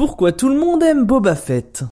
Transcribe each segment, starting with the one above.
Pourquoi tout le monde aime Boba Fett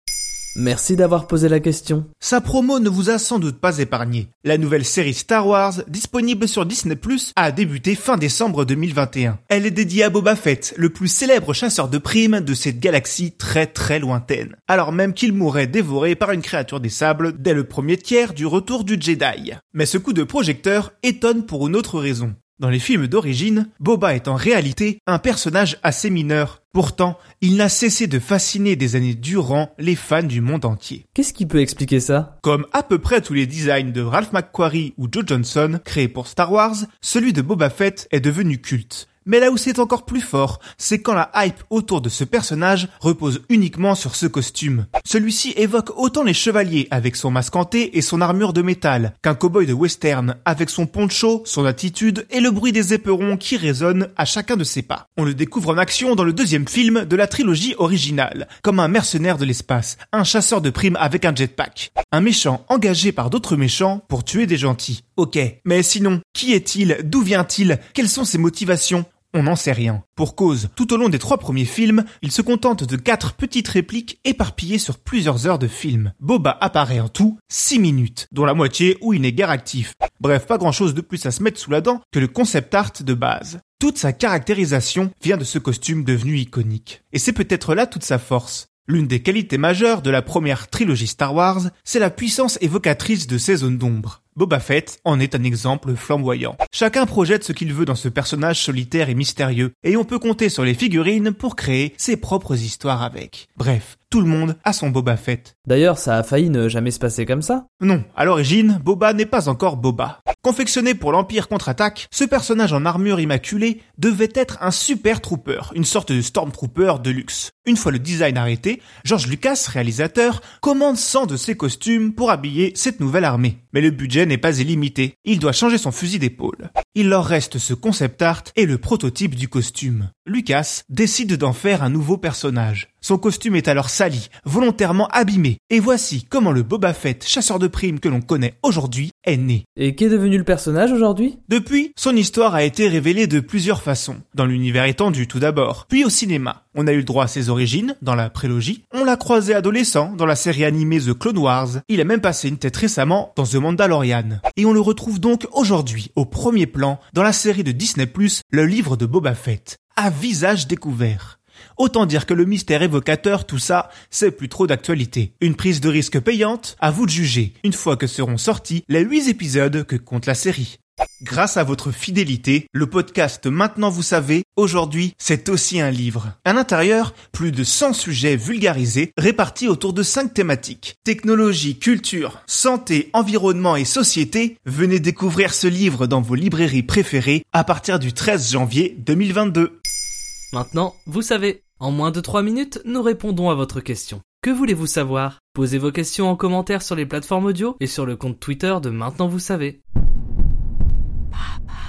Merci d'avoir posé la question. Sa promo ne vous a sans doute pas épargné. La nouvelle série Star Wars, disponible sur Disney+, a débuté fin décembre 2021. Elle est dédiée à Boba Fett, le plus célèbre chasseur de primes de cette galaxie très très lointaine. Alors même qu'il mourrait dévoré par une créature des sables dès le premier tiers du retour du Jedi. Mais ce coup de projecteur étonne pour une autre raison. Dans les films d'origine, Boba est en réalité un personnage assez mineur. Pourtant, il n'a cessé de fasciner des années durant les fans du monde entier. Qu'est-ce qui peut expliquer ça? Comme à peu près tous les designs de Ralph McQuarrie ou Joe Johnson créés pour Star Wars, celui de Boba Fett est devenu culte. Mais là où c'est encore plus fort, c'est quand la hype autour de ce personnage repose uniquement sur ce costume. Celui-ci évoque autant les chevaliers avec son masque hanté et son armure de métal, qu'un cowboy de western avec son poncho, son attitude et le bruit des éperons qui résonnent à chacun de ses pas. On le découvre en action dans le deuxième film de la trilogie originale, comme un mercenaire de l'espace, un chasseur de primes avec un jetpack. Un méchant engagé par d'autres méchants pour tuer des gentils. Ok, mais sinon, qui est-il? D'où vient-il? Quelles sont ses motivations? On n'en sait rien. Pour cause, tout au long des trois premiers films, il se contente de quatre petites répliques éparpillées sur plusieurs heures de film. Boba apparaît en tout 6 minutes, dont la moitié où il n'est guère actif. Bref, pas grand chose de plus à se mettre sous la dent que le concept art de base. Toute sa caractérisation vient de ce costume devenu iconique. Et c'est peut-être là toute sa force. L'une des qualités majeures de la première trilogie Star Wars, c'est la puissance évocatrice de ces zones d'ombre. Boba Fett en est un exemple flamboyant. Chacun projette ce qu'il veut dans ce personnage solitaire et mystérieux, et on peut compter sur les figurines pour créer ses propres histoires avec. Bref, tout le monde a son Boba Fett. D'ailleurs, ça a failli ne jamais se passer comme ça. Non, à l'origine, Boba n'est pas encore Boba. Confectionné pour l'Empire contre-attaque, ce personnage en armure immaculée devait être un super trooper, une sorte de stormtrooper de luxe. Une fois le design arrêté, George Lucas, réalisateur, commande 100 de ses costumes pour habiller cette nouvelle armée. Mais le budget n'est pas illimité, il doit changer son fusil d'épaule. Il leur reste ce concept art et le prototype du costume. Lucas décide d'en faire un nouveau personnage. Son costume est alors sali, volontairement abîmé, et voici comment le Boba Fett, chasseur de primes que l'on connaît aujourd'hui, est né. Et qu'est devenu le personnage aujourd'hui? Depuis, son histoire a été révélée de plusieurs façons. Dans l'univers étendu tout d'abord, puis au cinéma. On a eu le droit à ses origines, dans la prélogie. On l'a croisé adolescent, dans la série animée The Clone Wars. Il a même passé une tête récemment dans The Mandalorian. Et on le retrouve donc aujourd'hui, au premier plan, dans la série de Disney+, le livre de Boba Fett. À visage découvert. Autant dire que le mystère évocateur, tout ça, c'est plus trop d'actualité. Une prise de risque payante, à vous de juger, une fois que seront sortis les 8 épisodes que compte la série. Grâce à votre fidélité, le podcast Maintenant vous savez, aujourd'hui, c'est aussi un livre. À l'intérieur, plus de 100 sujets vulgarisés répartis autour de 5 thématiques. Technologie, culture, santé, environnement et société. Venez découvrir ce livre dans vos librairies préférées à partir du 13 janvier 2022. Maintenant, vous savez. En moins de 3 minutes, nous répondons à votre question. Que voulez-vous savoir? Posez vos questions en commentaire sur les plateformes audio et sur le compte Twitter de Maintenant vous savez. 爸爸。